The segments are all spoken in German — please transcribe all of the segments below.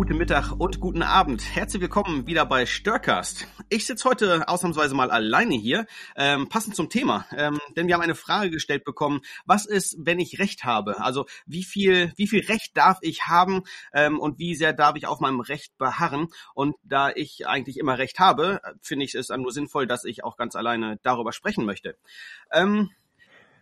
Guten Mittag und guten Abend. Herzlich willkommen wieder bei Störcast. Ich sitze heute ausnahmsweise mal alleine hier, ähm, passend zum Thema, ähm, denn wir haben eine Frage gestellt bekommen, was ist, wenn ich Recht habe? Also wie viel, wie viel Recht darf ich haben ähm, und wie sehr darf ich auf meinem Recht beharren? Und da ich eigentlich immer Recht habe, finde ich es nur sinnvoll, dass ich auch ganz alleine darüber sprechen möchte. Ähm,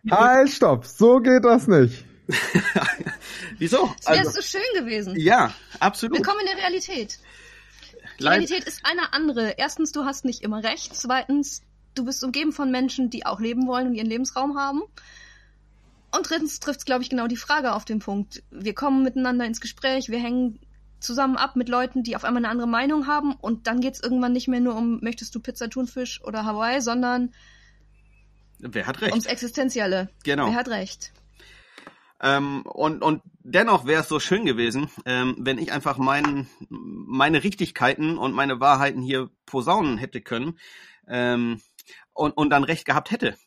halt, stopp, so geht das nicht. Wieso? Es wäre also, so schön gewesen. Ja, absolut. Willkommen in der Realität. Die Leid Realität ist eine andere. Erstens, du hast nicht immer recht. Zweitens, du bist umgeben von Menschen, die auch leben wollen und ihren Lebensraum haben. Und drittens trifft es, glaube ich, genau die Frage auf den Punkt. Wir kommen miteinander ins Gespräch, wir hängen zusammen ab mit Leuten, die auf einmal eine andere Meinung haben und dann geht es irgendwann nicht mehr nur um, möchtest du Pizza, Thunfisch oder Hawaii, sondern Wer hat recht? Ums Existenzielle. Genau. Wer hat recht? Ähm, und, und dennoch wäre es so schön gewesen, ähm, wenn ich einfach mein, meine Richtigkeiten und meine Wahrheiten hier posaunen hätte können ähm, und, und dann recht gehabt hätte.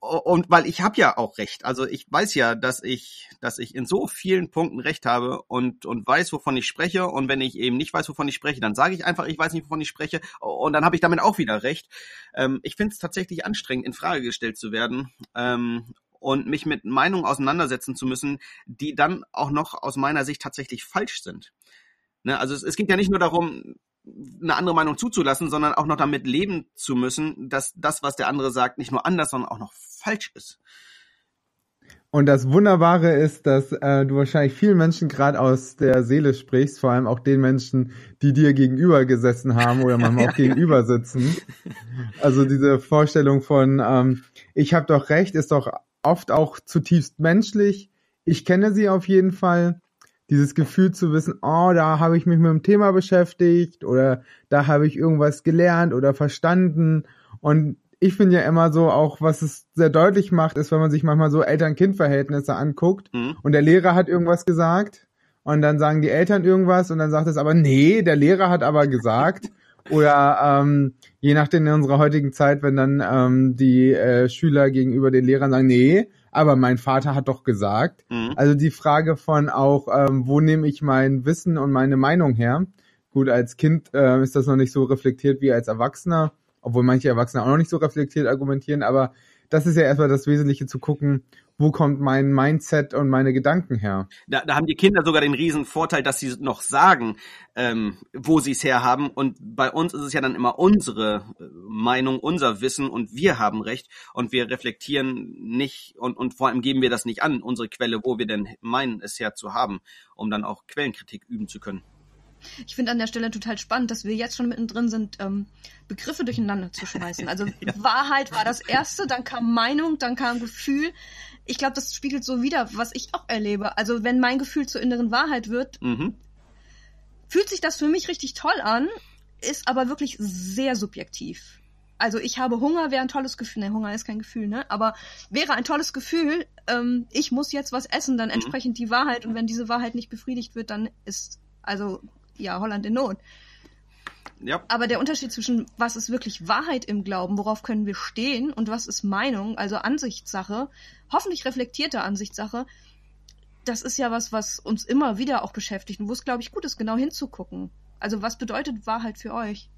Und weil ich habe ja auch recht. Also ich weiß ja, dass ich, dass ich in so vielen Punkten recht habe und, und weiß, wovon ich spreche. Und wenn ich eben nicht weiß, wovon ich spreche, dann sage ich einfach, ich weiß nicht, wovon ich spreche. Und dann habe ich damit auch wieder recht. Ähm, ich finde es tatsächlich anstrengend, in Frage gestellt zu werden. Ähm, und mich mit Meinungen auseinandersetzen zu müssen, die dann auch noch aus meiner Sicht tatsächlich falsch sind. Ne? Also es, es geht ja nicht nur darum, eine andere Meinung zuzulassen, sondern auch noch damit leben zu müssen, dass das, was der andere sagt, nicht nur anders, sondern auch noch falsch ist. Und das Wunderbare ist, dass äh, du wahrscheinlich vielen Menschen gerade aus der Seele sprichst, vor allem auch den Menschen, die dir gegenüber gesessen haben oder manchmal auch gegenüber sitzen. Also diese Vorstellung von, ähm, ich habe doch recht, ist doch oft auch zutiefst menschlich. Ich kenne sie auf jeden Fall. Dieses Gefühl zu wissen, oh, da habe ich mich mit dem Thema beschäftigt oder da habe ich irgendwas gelernt oder verstanden. Und ich finde ja immer so, auch was es sehr deutlich macht, ist, wenn man sich manchmal so Eltern-Kind-Verhältnisse anguckt mhm. und der Lehrer hat irgendwas gesagt und dann sagen die Eltern irgendwas und dann sagt es aber, nee, der Lehrer hat aber gesagt. Oder ähm, je nachdem in unserer heutigen Zeit, wenn dann ähm, die äh, Schüler gegenüber den Lehrern sagen, nee, aber mein Vater hat doch gesagt. Mhm. Also die Frage von auch, ähm, wo nehme ich mein Wissen und meine Meinung her? Gut, als Kind äh, ist das noch nicht so reflektiert wie als Erwachsener, obwohl manche Erwachsene auch noch nicht so reflektiert argumentieren, aber das ist ja erstmal das Wesentliche zu gucken, wo kommt mein Mindset und meine Gedanken her? Da, da haben die Kinder sogar den riesen Vorteil, dass sie noch sagen, ähm, wo sie es herhaben. Und bei uns ist es ja dann immer unsere äh, Meinung, unser Wissen und wir haben recht und wir reflektieren nicht und, und vor allem geben wir das nicht an, unsere Quelle, wo wir denn meinen, es her zu haben, um dann auch Quellenkritik üben zu können. Ich finde an der Stelle total spannend, dass wir jetzt schon mittendrin sind, ähm, Begriffe durcheinander zu schmeißen. Also ja. Wahrheit war das Erste, dann kam Meinung, dann kam Gefühl. Ich glaube, das spiegelt so wieder, was ich auch erlebe. Also wenn mein Gefühl zur inneren Wahrheit wird, mhm. fühlt sich das für mich richtig toll an, ist aber wirklich sehr subjektiv. Also ich habe Hunger, wäre ein tolles Gefühl. Ne, Hunger ist kein Gefühl, ne? Aber wäre ein tolles Gefühl, ähm, ich muss jetzt was essen, dann mhm. entsprechend die Wahrheit. Und wenn diese Wahrheit nicht befriedigt wird, dann ist also ja, Holland in Not. Ja. Aber der Unterschied zwischen was ist wirklich Wahrheit im Glauben, worauf können wir stehen und was ist Meinung, also Ansichtssache, hoffentlich reflektierte Ansichtssache, das ist ja was, was uns immer wieder auch beschäftigt und wo es, glaube ich, gut ist, genau hinzugucken. Also was bedeutet Wahrheit für euch?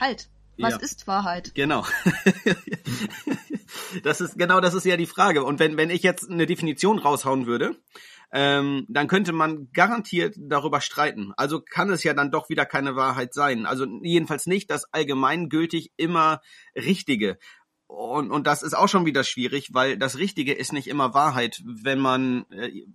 Halt. Was ja. ist Wahrheit? Genau. das ist genau das ist ja die Frage. Und wenn wenn ich jetzt eine Definition raushauen würde, ähm, dann könnte man garantiert darüber streiten. Also kann es ja dann doch wieder keine Wahrheit sein. Also jedenfalls nicht das allgemeingültig immer Richtige. Und, und das ist auch schon wieder schwierig, weil das Richtige ist nicht immer Wahrheit, wenn man äh,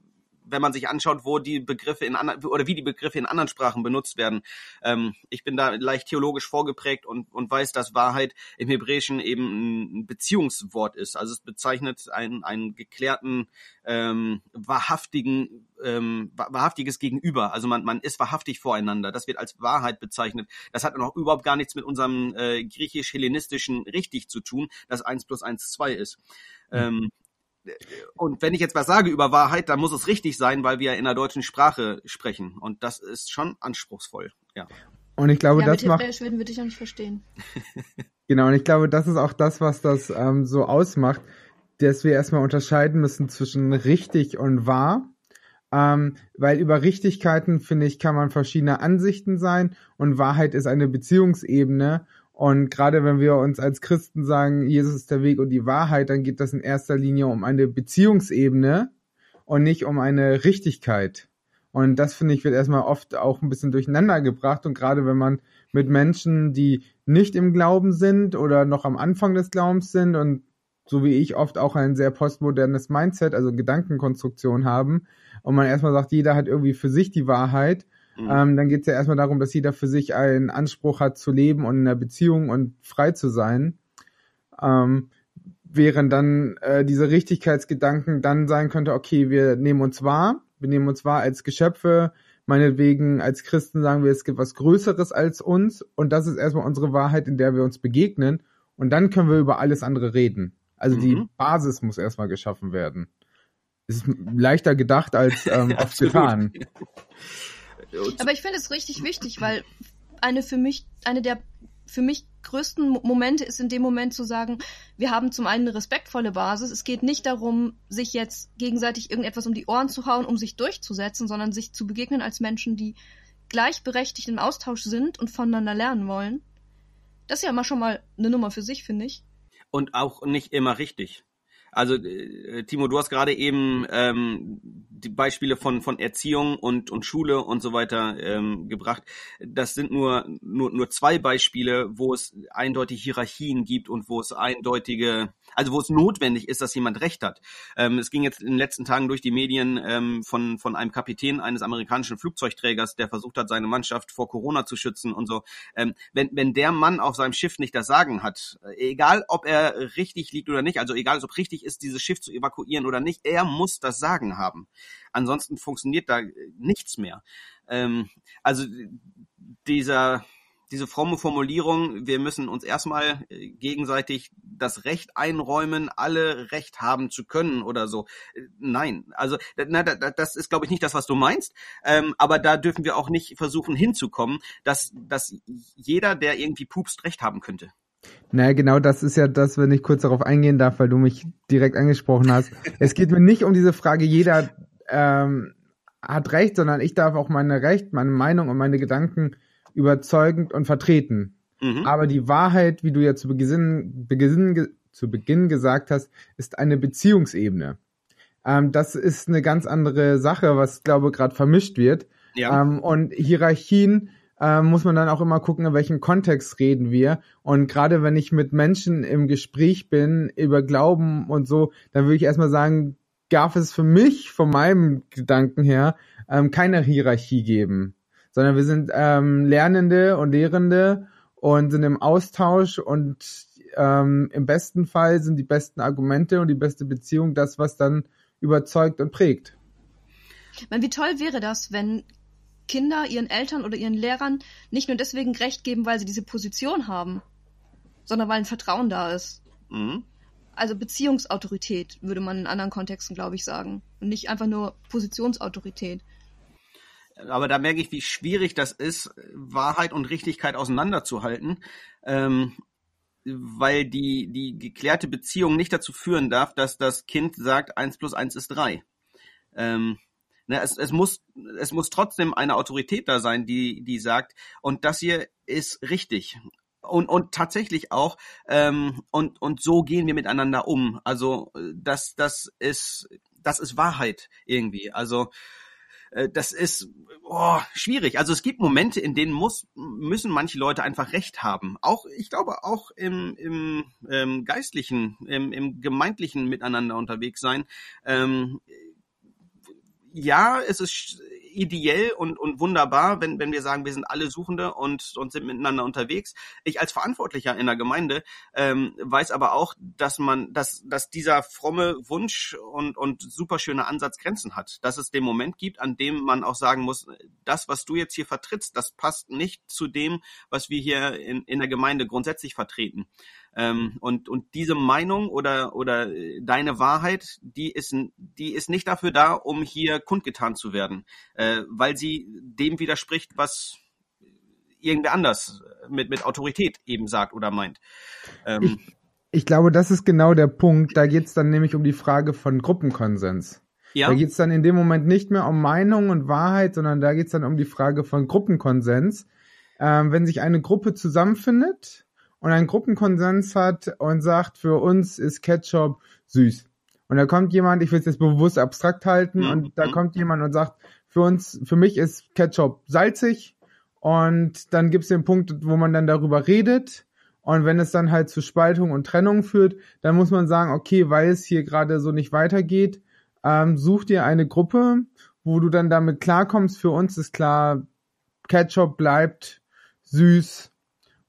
wenn man sich anschaut, wo die Begriffe in anderen oder wie die Begriffe in anderen Sprachen benutzt werden. Ähm, ich bin da leicht theologisch vorgeprägt und, und weiß, dass Wahrheit im Hebräischen eben ein Beziehungswort ist. Also es bezeichnet einen, einen geklärten, ähm, wahrhaftigen, ähm, wahrhaftiges Gegenüber. Also man, man ist wahrhaftig voreinander. Das wird als Wahrheit bezeichnet. Das hat noch überhaupt gar nichts mit unserem äh, griechisch-hellenistischen richtig zu tun, dass eins plus eins zwei ist. Ähm, und wenn ich jetzt was sage über Wahrheit, dann muss es richtig sein, weil wir in der deutschen Sprache sprechen. Und das ist schon anspruchsvoll, ja. Und ich glaube, ja, das macht. würden wir dich ja nicht verstehen. genau, und ich glaube, das ist auch das, was das ähm, so ausmacht, dass wir erstmal unterscheiden müssen zwischen richtig und wahr. Ähm, weil über Richtigkeiten, finde ich, kann man verschiedene Ansichten sein und Wahrheit ist eine Beziehungsebene. Und gerade wenn wir uns als Christen sagen, Jesus ist der Weg und die Wahrheit, dann geht das in erster Linie um eine Beziehungsebene und nicht um eine Richtigkeit. Und das finde ich wird erstmal oft auch ein bisschen durcheinander gebracht. Und gerade wenn man mit Menschen, die nicht im Glauben sind oder noch am Anfang des Glaubens sind und so wie ich oft auch ein sehr postmodernes Mindset, also Gedankenkonstruktion haben, und man erstmal sagt, jeder hat irgendwie für sich die Wahrheit, mhm. ähm, dann geht es ja erstmal darum, dass jeder für sich einen Anspruch hat zu leben und in einer Beziehung und frei zu sein. Ähm, während dann äh, diese Richtigkeitsgedanken dann sein könnte, okay, wir nehmen uns wahr, wir nehmen uns wahr als Geschöpfe, meinetwegen als Christen sagen wir, es gibt was Größeres als uns und das ist erstmal unsere Wahrheit, in der wir uns begegnen und dann können wir über alles andere reden. Also mhm. die Basis muss erstmal geschaffen werden. Es ist leichter gedacht als ähm, oft getan. Aber ich finde es richtig wichtig, weil eine für mich, eine der für mich größten Momente ist in dem Moment zu sagen, wir haben zum einen eine respektvolle Basis. Es geht nicht darum, sich jetzt gegenseitig irgendetwas um die Ohren zu hauen, um sich durchzusetzen, sondern sich zu begegnen als Menschen, die gleichberechtigt im Austausch sind und voneinander lernen wollen. Das ist ja immer schon mal eine Nummer für sich, finde ich und auch nicht immer richtig. Also äh, Timo, du hast gerade eben ähm, die Beispiele von von Erziehung und und Schule und so weiter ähm, gebracht. Das sind nur nur nur zwei Beispiele, wo es eindeutige Hierarchien gibt und wo es eindeutige also wo es notwendig ist, dass jemand Recht hat. Ähm, es ging jetzt in den letzten Tagen durch die Medien ähm, von, von einem Kapitän eines amerikanischen Flugzeugträgers, der versucht hat, seine Mannschaft vor Corona zu schützen und so. Ähm, wenn, wenn der Mann auf seinem Schiff nicht das Sagen hat, egal ob er richtig liegt oder nicht, also egal ob richtig ist, dieses Schiff zu evakuieren oder nicht, er muss das Sagen haben. Ansonsten funktioniert da nichts mehr. Ähm, also dieser diese fromme Formulierung, wir müssen uns erstmal äh, gegenseitig das Recht einräumen, alle Recht haben zu können oder so. Äh, nein, also na, das ist, glaube ich, nicht das, was du meinst. Ähm, aber da dürfen wir auch nicht versuchen hinzukommen, dass, dass jeder, der irgendwie pupst, Recht haben könnte. Naja, genau das ist ja das, wenn ich kurz darauf eingehen darf, weil du mich direkt angesprochen hast. es geht mir nicht um diese Frage, jeder ähm, hat Recht, sondern ich darf auch meine Recht, meine Meinung und meine Gedanken überzeugend und vertreten. Mhm. Aber die Wahrheit, wie du ja zu Beginn, Beginn, zu Beginn gesagt hast, ist eine Beziehungsebene. Ähm, das ist eine ganz andere Sache, was, glaube gerade vermischt wird. Ja. Ähm, und Hierarchien äh, muss man dann auch immer gucken, in welchem Kontext reden wir. Und gerade wenn ich mit Menschen im Gespräch bin über Glauben und so, dann würde ich erstmal sagen, darf es für mich, von meinem Gedanken her, ähm, keine Hierarchie geben sondern wir sind ähm, Lernende und Lehrende und sind im Austausch und ähm, im besten Fall sind die besten Argumente und die beste Beziehung das, was dann überzeugt und prägt. Meine, wie toll wäre das, wenn Kinder ihren Eltern oder ihren Lehrern nicht nur deswegen Recht geben, weil sie diese Position haben, sondern weil ein Vertrauen da ist. Mhm. Also Beziehungsautorität würde man in anderen Kontexten, glaube ich, sagen. Und nicht einfach nur Positionsautorität aber da merke ich, wie schwierig das ist, Wahrheit und Richtigkeit auseinanderzuhalten, ähm, weil die, die geklärte Beziehung nicht dazu führen darf, dass das Kind sagt, eins plus eins ist drei. Ähm, ne, es, es, muss, es muss trotzdem eine Autorität da sein, die, die sagt, und das hier ist richtig. Und, und tatsächlich auch, ähm, und, und so gehen wir miteinander um. Also das, das ist, das ist Wahrheit irgendwie. Also äh, das ist oh, schwierig. Also es gibt Momente, in denen muss, müssen manche Leute einfach Recht haben. Auch, ich glaube, auch im, im ähm, geistlichen, im, im gemeindlichen Miteinander unterwegs sein. Ähm, ja, es ist ideell und, und wunderbar, wenn, wenn wir sagen, wir sind alle Suchende und, und sind miteinander unterwegs. Ich als Verantwortlicher in der Gemeinde ähm, weiß aber auch, dass man, dass, dass dieser fromme Wunsch und, und superschöne Ansatz Grenzen hat. Dass es den Moment gibt, an dem man auch sagen muss, das, was du jetzt hier vertrittst, das passt nicht zu dem, was wir hier in, in der Gemeinde grundsätzlich vertreten. Ähm, und, und diese Meinung oder, oder äh, deine Wahrheit, die ist, die ist nicht dafür da, um hier kundgetan zu werden, äh, weil sie dem widerspricht, was irgendwer anders mit, mit Autorität eben sagt oder meint. Ähm, ich, ich glaube, das ist genau der Punkt. Da geht es dann nämlich um die Frage von Gruppenkonsens. Ja. Da geht es dann in dem Moment nicht mehr um Meinung und Wahrheit, sondern da geht es dann um die Frage von Gruppenkonsens. Ähm, wenn sich eine Gruppe zusammenfindet und einen Gruppenkonsens hat und sagt, für uns ist Ketchup süß. Und da kommt jemand, ich will es jetzt bewusst abstrakt halten, mhm. und da kommt jemand und sagt, für uns, für mich ist Ketchup salzig. Und dann gibt es den Punkt, wo man dann darüber redet. Und wenn es dann halt zu Spaltung und Trennung führt, dann muss man sagen, okay, weil es hier gerade so nicht weitergeht, ähm, such dir eine Gruppe, wo du dann damit klarkommst. Für uns ist klar, Ketchup bleibt süß.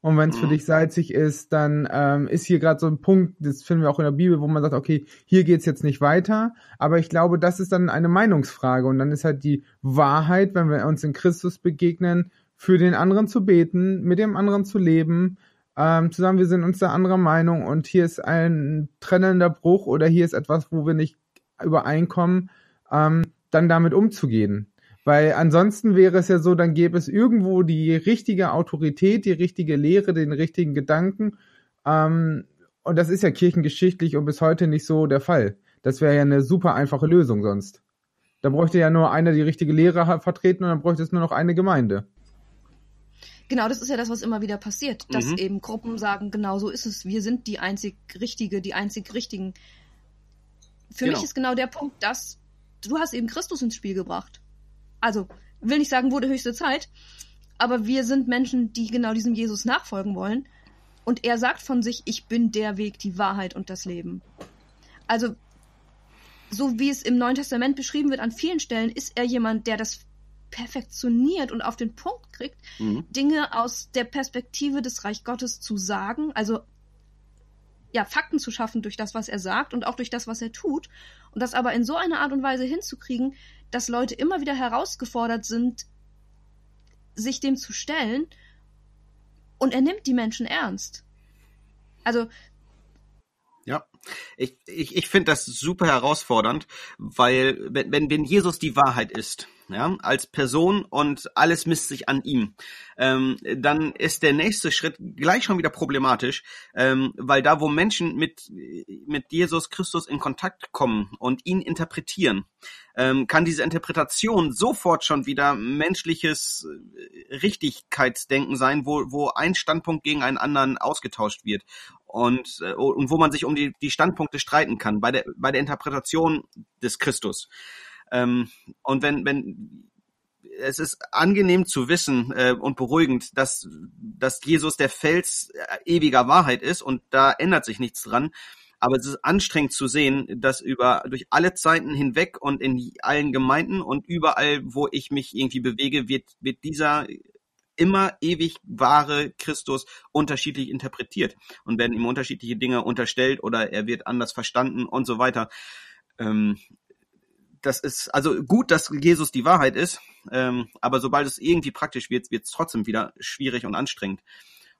Und wenn es für mhm. dich salzig ist, dann ähm, ist hier gerade so ein Punkt, das finden wir auch in der Bibel, wo man sagt, okay, hier geht's jetzt nicht weiter. Aber ich glaube, das ist dann eine Meinungsfrage. Und dann ist halt die Wahrheit, wenn wir uns in Christus begegnen, für den anderen zu beten, mit dem anderen zu leben, ähm, zusammen, wir sind uns da anderer Meinung und hier ist ein trennender Bruch oder hier ist etwas, wo wir nicht übereinkommen, ähm, dann damit umzugehen. Weil ansonsten wäre es ja so, dann gäbe es irgendwo die richtige Autorität, die richtige Lehre, den richtigen Gedanken. Ähm, und das ist ja kirchengeschichtlich und bis heute nicht so der Fall. Das wäre ja eine super einfache Lösung sonst. Da bräuchte ja nur einer die richtige Lehre vertreten und dann bräuchte es nur noch eine Gemeinde. Genau, das ist ja das, was immer wieder passiert, dass mhm. eben Gruppen sagen, genau so ist es, wir sind die einzig Richtige, die einzig Richtigen. Für genau. mich ist genau der Punkt, dass du hast eben Christus ins Spiel gebracht also will nicht sagen, wurde höchste Zeit, aber wir sind Menschen, die genau diesem Jesus nachfolgen wollen. Und er sagt von sich, ich bin der Weg, die Wahrheit und das Leben. Also, so wie es im Neuen Testament beschrieben wird an vielen Stellen, ist er jemand, der das perfektioniert und auf den Punkt kriegt, mhm. Dinge aus der Perspektive des Reich Gottes zu sagen, also ja, Fakten zu schaffen durch das, was er sagt und auch durch das, was er tut. Und das aber in so einer Art und Weise hinzukriegen, dass Leute immer wieder herausgefordert sind, sich dem zu stellen. Und er nimmt die Menschen ernst. Also. Ja, ich, ich, ich finde das super herausfordernd, weil wenn, wenn, wenn Jesus die Wahrheit ist, ja, als Person und alles misst sich an ihm, ähm, dann ist der nächste Schritt gleich schon wieder problematisch, ähm, weil da, wo Menschen mit, mit Jesus Christus in Kontakt kommen und ihn interpretieren, ähm, kann diese Interpretation sofort schon wieder menschliches äh, Richtigkeitsdenken sein, wo, wo ein Standpunkt gegen einen anderen ausgetauscht wird und, äh, und wo man sich um die, die Standpunkte streiten kann bei der, bei der Interpretation des Christus. Ähm, und wenn, wenn es ist angenehm zu wissen äh, und beruhigend, dass, dass Jesus der Fels äh, ewiger Wahrheit ist und da ändert sich nichts dran. Aber es ist anstrengend zu sehen, dass über durch alle Zeiten hinweg und in allen Gemeinden und überall, wo ich mich irgendwie bewege, wird, wird dieser immer ewig wahre Christus unterschiedlich interpretiert und werden ihm unterschiedliche Dinge unterstellt oder er wird anders verstanden und so weiter. Ähm, das ist also gut, dass Jesus die Wahrheit ist, ähm, aber sobald es irgendwie praktisch wird, wird es trotzdem wieder schwierig und anstrengend.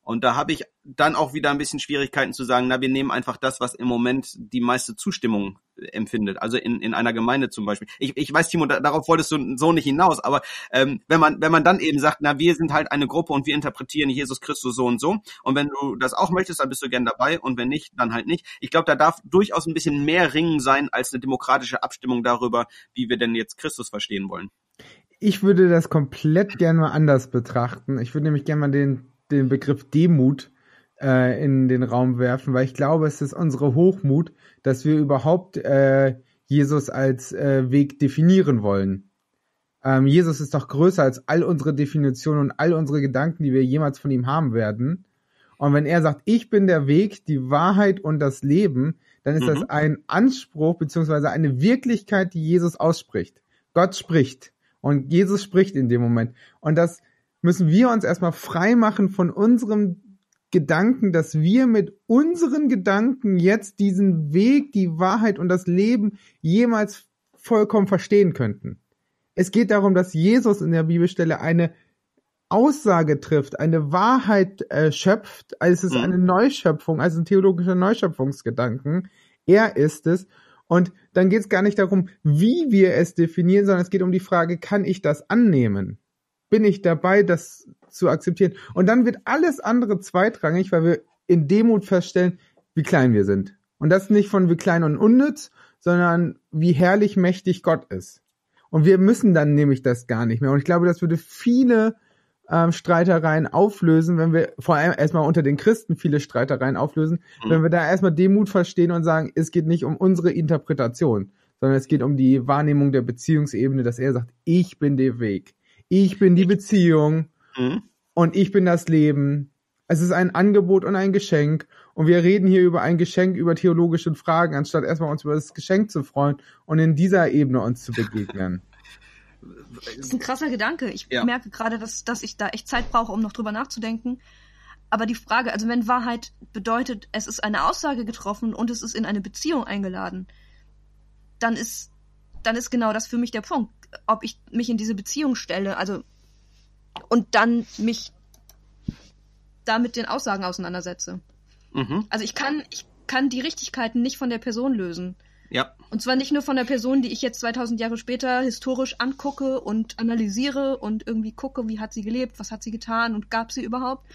Und da habe ich dann auch wieder ein bisschen Schwierigkeiten zu sagen, na, wir nehmen einfach das, was im Moment die meiste Zustimmung empfindet. Also in, in einer Gemeinde zum Beispiel. Ich, ich weiß, Timo, da, darauf wolltest du so nicht hinaus, aber ähm, wenn man, wenn man dann eben sagt, na, wir sind halt eine Gruppe und wir interpretieren Jesus Christus so und so. Und wenn du das auch möchtest, dann bist du gern dabei und wenn nicht, dann halt nicht. Ich glaube, da darf durchaus ein bisschen mehr Ringen sein als eine demokratische Abstimmung darüber, wie wir denn jetzt Christus verstehen wollen. Ich würde das komplett gerne mal anders betrachten. Ich würde nämlich gerne mal den den Begriff Demut äh, in den Raum werfen, weil ich glaube, es ist unsere Hochmut, dass wir überhaupt äh, Jesus als äh, Weg definieren wollen. Ähm, Jesus ist doch größer als all unsere Definitionen und all unsere Gedanken, die wir jemals von ihm haben werden. Und wenn er sagt, ich bin der Weg, die Wahrheit und das Leben, dann ist mhm. das ein Anspruch beziehungsweise eine Wirklichkeit, die Jesus ausspricht. Gott spricht und Jesus spricht in dem Moment. Und das müssen wir uns erstmal frei machen von unserem Gedanken, dass wir mit unseren Gedanken jetzt diesen Weg, die Wahrheit und das Leben jemals vollkommen verstehen könnten. Es geht darum, dass Jesus in der Bibelstelle eine Aussage trifft, eine Wahrheit äh, schöpft, als es mhm. eine Neuschöpfung, also ein theologischer Neuschöpfungsgedanken. Er ist es. Und dann geht es gar nicht darum, wie wir es definieren, sondern es geht um die Frage, kann ich das annehmen? Bin ich dabei, das zu akzeptieren. Und dann wird alles andere zweitrangig, weil wir in Demut feststellen, wie klein wir sind. Und das nicht von wie klein und unnütz, sondern wie herrlich mächtig Gott ist. Und wir müssen dann nämlich das gar nicht mehr. Und ich glaube, das würde viele ähm, Streitereien auflösen, wenn wir vor allem erstmal unter den Christen viele Streitereien auflösen, mhm. wenn wir da erstmal Demut verstehen und sagen, es geht nicht um unsere Interpretation, sondern es geht um die Wahrnehmung der Beziehungsebene, dass er sagt, ich bin der Weg, ich bin die Beziehung mhm. und ich bin das Leben. Es ist ein Angebot und ein Geschenk und wir reden hier über ein Geschenk, über theologische Fragen, anstatt erstmal uns über das Geschenk zu freuen und in dieser Ebene uns zu begegnen. Das ist ein krasser Gedanke. Ich ja. merke gerade, dass, dass ich da echt Zeit brauche, um noch drüber nachzudenken. Aber die Frage, also wenn Wahrheit bedeutet, es ist eine Aussage getroffen und es ist in eine Beziehung eingeladen, dann ist, dann ist genau das für mich der Punkt. Ob ich mich in diese Beziehung stelle, also, und dann mich da mit den Aussagen auseinandersetze. Mhm. Also ich kann, ich kann die Richtigkeiten nicht von der Person lösen. Ja. Und zwar nicht nur von der Person, die ich jetzt 2000 Jahre später historisch angucke und analysiere und irgendwie gucke, wie hat sie gelebt, was hat sie getan und gab sie überhaupt,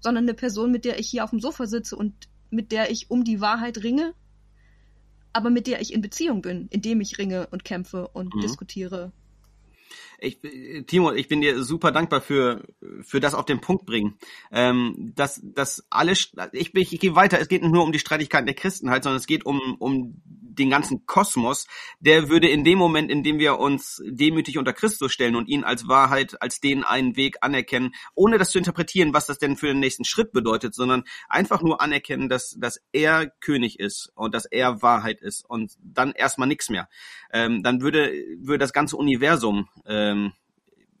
sondern eine Person, mit der ich hier auf dem Sofa sitze und mit der ich um die Wahrheit ringe, aber mit der ich in Beziehung bin, indem ich ringe und kämpfe und mhm. diskutiere ich, Timo, ich bin dir super dankbar für für das auf den Punkt bringen. Ähm, dass das alles, ich, ich, ich gehe weiter. Es geht nicht nur um die Streitigkeiten der Christenheit, sondern es geht um um den ganzen Kosmos. Der würde in dem Moment, in dem wir uns demütig unter Christus stellen und ihn als Wahrheit, als den einen Weg anerkennen, ohne das zu interpretieren, was das denn für den nächsten Schritt bedeutet, sondern einfach nur anerkennen, dass dass er König ist und dass er Wahrheit ist und dann erstmal nichts mehr. Ähm, dann würde würde das ganze Universum äh, ähm,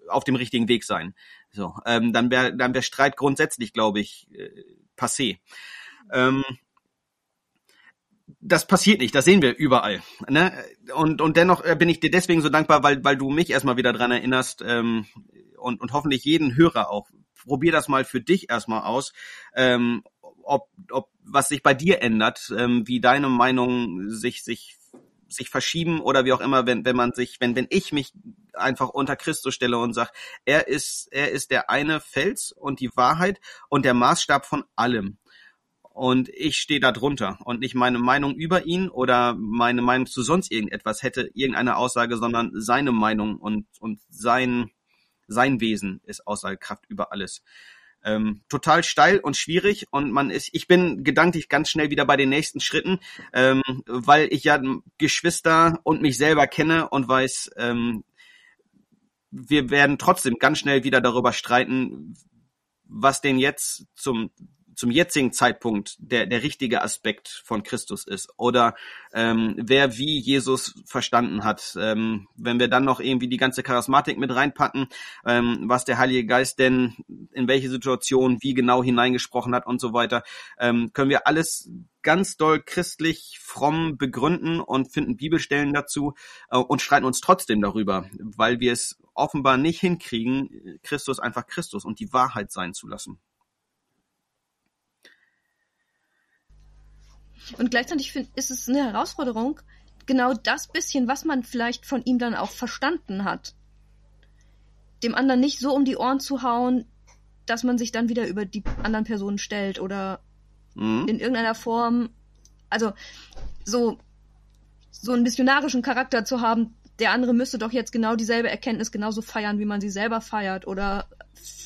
auf dem richtigen Weg sein. So, ähm, dann wäre dann wär Streit grundsätzlich, glaube ich, äh, passé. Ähm, das passiert nicht, das sehen wir überall. Ne? Und, und dennoch äh, bin ich dir deswegen so dankbar, weil, weil du mich erstmal wieder dran erinnerst ähm, und, und hoffentlich jeden Hörer auch. Probier das mal für dich erstmal aus, ähm, ob, ob was sich bei dir ändert, ähm, wie deine Meinung sich, sich sich verschieben oder wie auch immer, wenn, wenn man sich, wenn, wenn ich mich einfach unter Christus stelle und sage, er ist, er ist der eine Fels und die Wahrheit und der Maßstab von allem. Und ich stehe da drunter und nicht meine Meinung über ihn oder meine Meinung zu sonst irgendetwas hätte irgendeine Aussage, sondern seine Meinung und, und sein, sein Wesen ist Aussagekraft über alles ähm, total steil und schwierig und man ist, ich bin gedanklich ganz schnell wieder bei den nächsten Schritten, ähm, weil ich ja Geschwister und mich selber kenne und weiß, ähm, wir werden trotzdem ganz schnell wieder darüber streiten, was denn jetzt zum zum jetzigen Zeitpunkt der, der richtige Aspekt von Christus ist oder ähm, wer wie Jesus verstanden hat. Ähm, wenn wir dann noch irgendwie die ganze Charismatik mit reinpacken, ähm, was der Heilige Geist denn in welche Situation wie genau hineingesprochen hat und so weiter, ähm, können wir alles ganz doll christlich fromm begründen und finden Bibelstellen dazu äh, und streiten uns trotzdem darüber, weil wir es offenbar nicht hinkriegen, Christus einfach Christus und die Wahrheit sein zu lassen. Und gleichzeitig find, ist es eine Herausforderung, genau das bisschen, was man vielleicht von ihm dann auch verstanden hat, dem anderen nicht so um die Ohren zu hauen, dass man sich dann wieder über die anderen Personen stellt oder mhm. in irgendeiner Form, also so, so einen missionarischen Charakter zu haben, der andere müsste doch jetzt genau dieselbe Erkenntnis genauso feiern, wie man sie selber feiert oder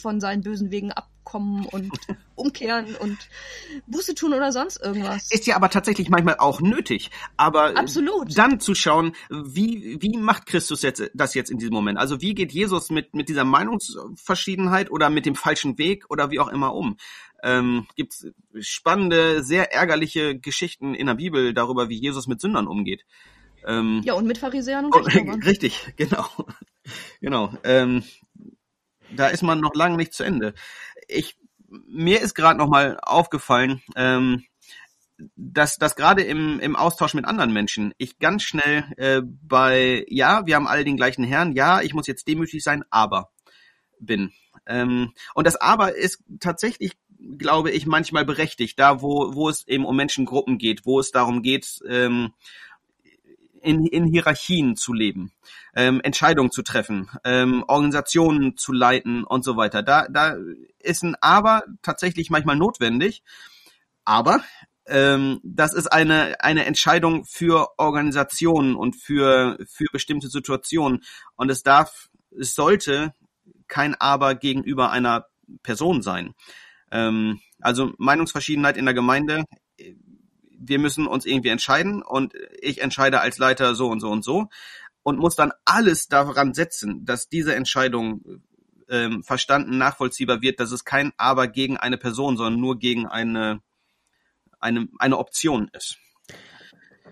von seinen bösen Wegen ab kommen und umkehren und Buße tun oder sonst irgendwas. Ist ja aber tatsächlich manchmal auch nötig. Aber Absolut. dann zu schauen, wie, wie macht Christus jetzt das jetzt in diesem Moment? Also wie geht Jesus mit, mit dieser Meinungsverschiedenheit oder mit dem falschen Weg oder wie auch immer um? Ähm, Gibt spannende, sehr ärgerliche Geschichten in der Bibel darüber, wie Jesus mit Sündern umgeht. Ähm, ja, und mit Pharisäern und oh, Richtig, genau. genau. Ähm, da ist man noch lange nicht zu Ende. Ich, mir ist gerade noch mal aufgefallen, ähm, dass, dass gerade im, im Austausch mit anderen Menschen ich ganz schnell äh, bei, ja, wir haben alle den gleichen Herrn, ja, ich muss jetzt demütig sein, aber bin. Ähm, und das aber ist tatsächlich, glaube ich, manchmal berechtigt, da wo, wo es eben um Menschengruppen geht, wo es darum geht, ähm, in, in Hierarchien zu leben, ähm, Entscheidungen zu treffen, ähm, Organisationen zu leiten und so weiter. Da, da ist ein Aber tatsächlich manchmal notwendig. Aber ähm, das ist eine, eine Entscheidung für Organisationen und für, für bestimmte Situationen. Und es darf, es sollte kein Aber gegenüber einer Person sein. Ähm, also Meinungsverschiedenheit in der Gemeinde, wir müssen uns irgendwie entscheiden und ich entscheide als Leiter so und so und so und muss dann alles daran setzen, dass diese Entscheidung ähm, verstanden, nachvollziehbar wird, dass es kein Aber gegen eine Person, sondern nur gegen eine, eine, eine Option ist.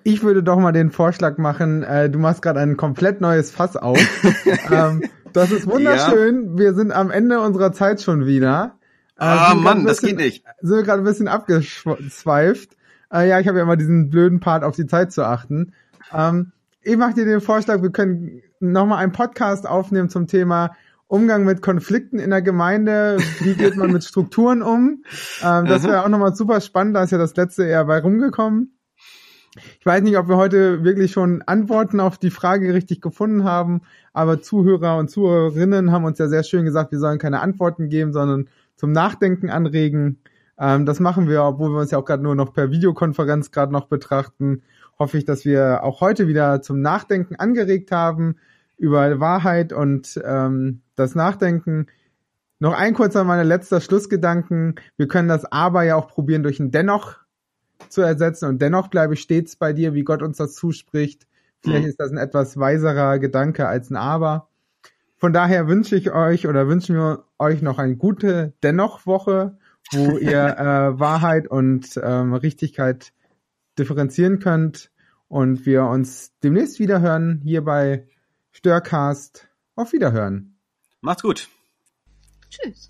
Ich würde doch mal den Vorschlag machen, äh, du machst gerade ein komplett neues Fass auf. ähm, das ist wunderschön. Ja. Wir sind am Ende unserer Zeit schon wieder. Äh, ah, Mann, bisschen, das geht nicht. Sind wir gerade ein bisschen abgeschweift. Äh, ja, ich habe ja immer diesen blöden Part, auf die Zeit zu achten. Ähm, ich mache dir den Vorschlag, wir können nochmal einen Podcast aufnehmen zum Thema Umgang mit Konflikten in der Gemeinde. Wie geht man mit Strukturen um? Ähm, das wäre auch nochmal super spannend. Da ist ja das letzte eher bei rumgekommen. Ich weiß nicht, ob wir heute wirklich schon Antworten auf die Frage richtig gefunden haben, aber Zuhörer und Zuhörerinnen haben uns ja sehr schön gesagt, wir sollen keine Antworten geben, sondern zum Nachdenken anregen. Ähm, das machen wir, obwohl wir uns ja auch gerade nur noch per Videokonferenz gerade noch betrachten. Hoffe ich, dass wir auch heute wieder zum Nachdenken angeregt haben über Wahrheit und ähm, das Nachdenken. Noch ein kurzer meiner letzter Schlussgedanken. Wir können das Aber ja auch probieren durch ein Dennoch zu ersetzen und dennoch bleibe ich stets bei dir, wie Gott uns das zuspricht. Vielleicht mhm. ist das ein etwas weiserer Gedanke als ein Aber. Von daher wünsche ich euch oder wünschen wir euch noch eine gute Dennoch-Woche wo ihr äh, Wahrheit und ähm, Richtigkeit differenzieren könnt und wir uns demnächst wieder hören hier bei Störcast. Auf Wiederhören. Macht's gut. Tschüss.